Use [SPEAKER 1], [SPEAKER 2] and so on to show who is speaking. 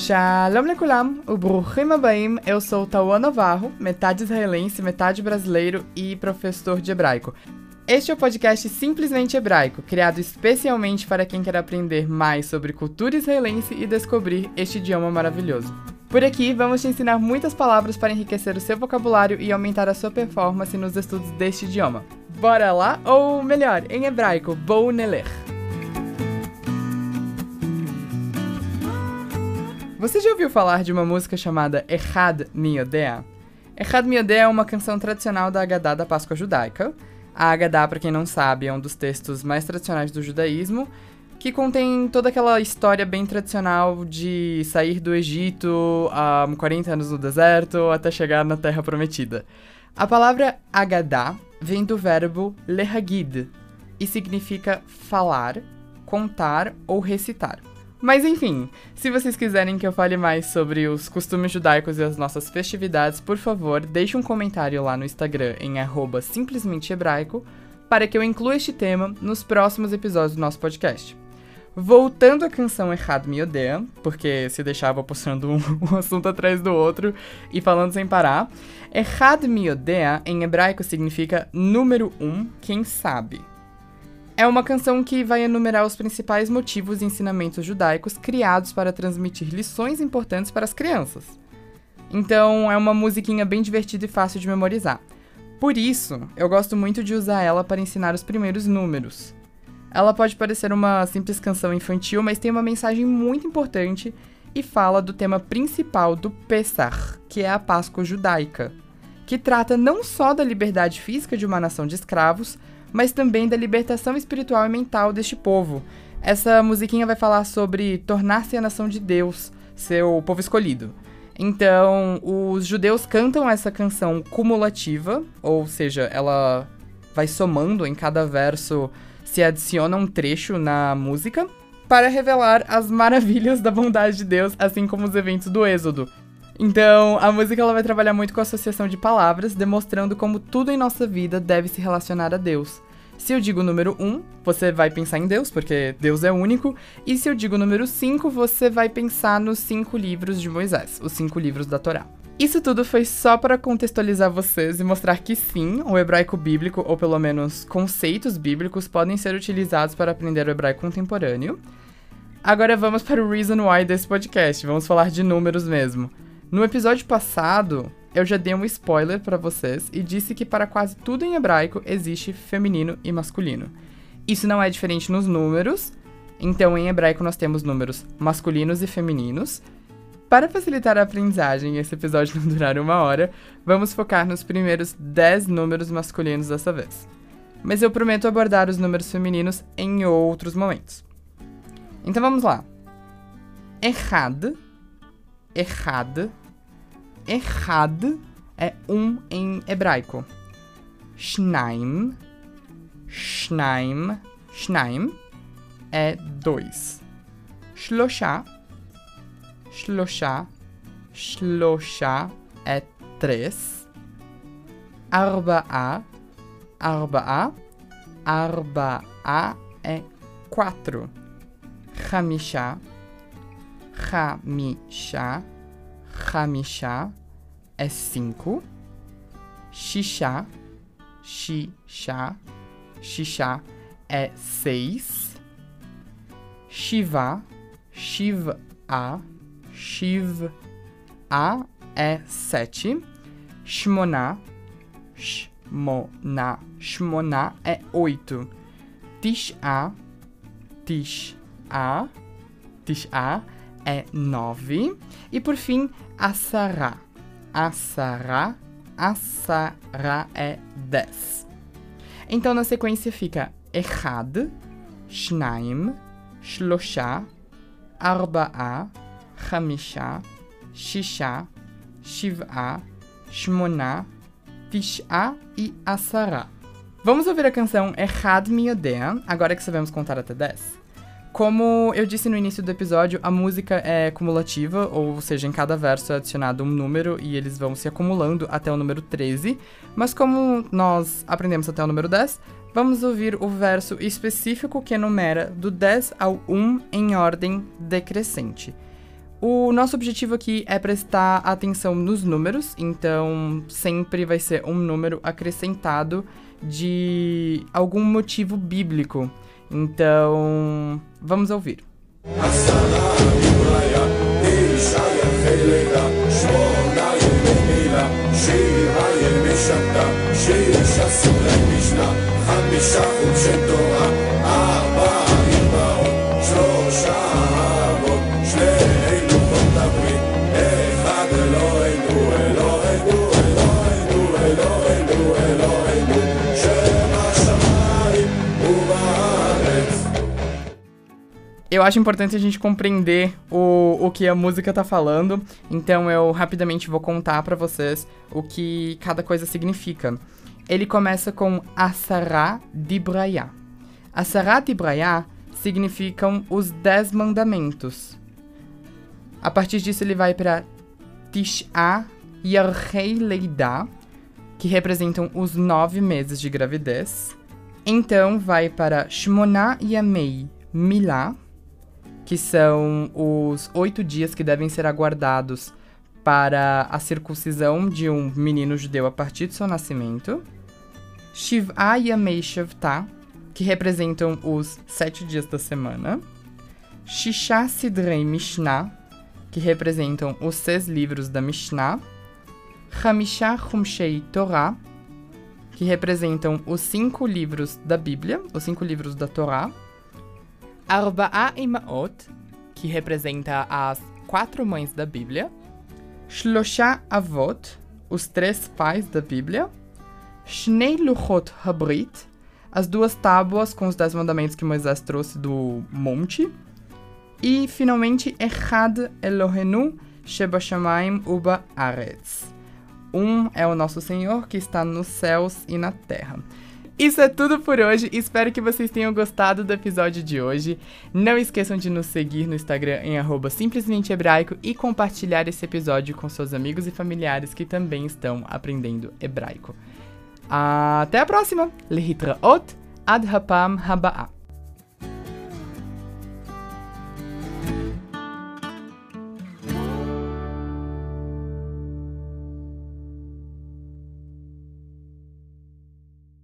[SPEAKER 1] Shalom Lekulam, o Bruchim Abaim, eu sou Tauan Navarro, metade israelense, metade brasileiro e professor de hebraico. Este é o podcast Simplesmente Hebraico, criado especialmente para quem quer aprender mais sobre cultura israelense e descobrir este idioma maravilhoso. Por aqui, vamos te ensinar muitas palavras para enriquecer o seu vocabulário e aumentar a sua performance nos estudos deste idioma. Bora lá? Ou melhor, em hebraico, Bou Neler. Você já ouviu falar de uma música chamada Echad Miodea? Echad Miodea é uma canção tradicional da Haggadah da Páscoa Judaica, a Haggadah, para quem não sabe, é um dos textos mais tradicionais do judaísmo, que contém toda aquela história bem tradicional de sair do Egito há 40 anos no deserto até chegar na Terra Prometida. A palavra Haggadah vem do verbo lehagid e significa falar, contar ou recitar. Mas enfim, se vocês quiserem que eu fale mais sobre os costumes judaicos e as nossas festividades, por favor, deixe um comentário lá no Instagram em @simplesmentehebraico para que eu inclua este tema nos próximos episódios do nosso podcast. Voltando à canção Errado Me Odeia, porque se deixava postando um, um, assunto atrás do outro e falando sem parar, Errado Me Odeia em hebraico significa número um, quem sabe. É uma canção que vai enumerar os principais motivos e ensinamentos judaicos criados para transmitir lições importantes para as crianças. Então, é uma musiquinha bem divertida e fácil de memorizar. Por isso, eu gosto muito de usar ela para ensinar os primeiros números. Ela pode parecer uma simples canção infantil, mas tem uma mensagem muito importante e fala do tema principal do Pesach, que é a Páscoa judaica, que trata não só da liberdade física de uma nação de escravos, mas também da libertação espiritual e mental deste povo. Essa musiquinha vai falar sobre tornar-se a nação de Deus, seu povo escolhido. Então, os judeus cantam essa canção cumulativa, ou seja, ela vai somando em cada verso, se adiciona um trecho na música, para revelar as maravilhas da bondade de Deus, assim como os eventos do Êxodo. Então, a música ela vai trabalhar muito com a associação de palavras, demonstrando como tudo em nossa vida deve se relacionar a Deus. Se eu digo número 1, você vai pensar em Deus, porque Deus é único. E se eu digo número 5, você vai pensar nos cinco livros de Moisés, os cinco livros da Torá. Isso tudo foi só para contextualizar vocês e mostrar que sim, o hebraico bíblico, ou pelo menos conceitos bíblicos, podem ser utilizados para aprender o hebraico contemporâneo. Agora vamos para o reason why desse podcast, vamos falar de números mesmo. No episódio passado, eu já dei um spoiler para vocês e disse que para quase tudo em hebraico existe feminino e masculino. Isso não é diferente nos números, então em hebraico nós temos números masculinos e femininos. Para facilitar a aprendizagem e esse episódio não durar uma hora, vamos focar nos primeiros 10 números masculinos dessa vez. Mas eu prometo abordar os números femininos em outros momentos. Então vamos lá. Errad, errad, Echad é um em hebraico. Shnaim, Shnaim, Shnaim é dois. Shlosha, Shlosha, Shlosha é três. Arba'a, Arba'a, Arba'a é quatro. Chamisha, Chamisha, Hamisha é cinco. Shisha, Shisha, Shisha é seis. Shiva, Shiva, Shiva é sete. Shmona, Shmona, Shmona é oito. Tisha, Tisha, Tisha é nove. E por fim, Assará. Assará. Assará é dez. Então na sequência fica Echad, Shnaim, Shlosha, Arba'a, Chamisha, Shisha, Shiv'a, Shmona, Tish'a e Assará. Vamos ouvir a canção Echad Miodea, agora que sabemos contar até 10? Como eu disse no início do episódio, a música é cumulativa, ou seja, em cada verso é adicionado um número e eles vão se acumulando até o número 13. Mas como nós aprendemos até o número 10, vamos ouvir o verso específico que enumera do 10 ao 1 em ordem decrescente. O nosso objetivo aqui é prestar atenção nos números, então sempre vai ser um número acrescentado de algum motivo bíblico. Então, vamos ouvir. Eu acho importante a gente compreender o, o que a música tá falando, então eu rapidamente vou contar para vocês o que cada coisa significa. Ele começa com Asará Dibrayá. Asará Dibrayá significam os Dez Mandamentos. A partir disso ele vai para Tish'a Yarhei Leidá, que representam os nove meses de gravidez. Então vai para Shmona Yamei Milá, que são os oito dias que devem ser aguardados para a circuncisão de um menino judeu a partir de seu nascimento. Shiv'a Yamei Shavta, que representam os sete dias da semana. Shisha Sidrei Mishnah, que representam os seis livros da Mishnah. Hamisha Humshei Torah, que representam os cinco livros da Bíblia, os cinco livros da Torá. Arba'a Imaot, que representa as quatro mães da Bíblia. Shlosha Avot, os três pais da Bíblia. Shnei Luchot Habrit, as duas tábuas com os dez mandamentos que Moisés trouxe do monte. E, finalmente, Echad Elohenu Sheba Shamayim Uba Aretz. Um é o nosso Senhor que está nos céus e na terra. Isso é tudo por hoje. Espero que vocês tenham gostado do episódio de hoje. Não esqueçam de nos seguir no Instagram em @simplesmentehebraico e compartilhar esse episódio com seus amigos e familiares que também estão aprendendo hebraico. Até a próxima. Lehitraot ad hapam haba'a.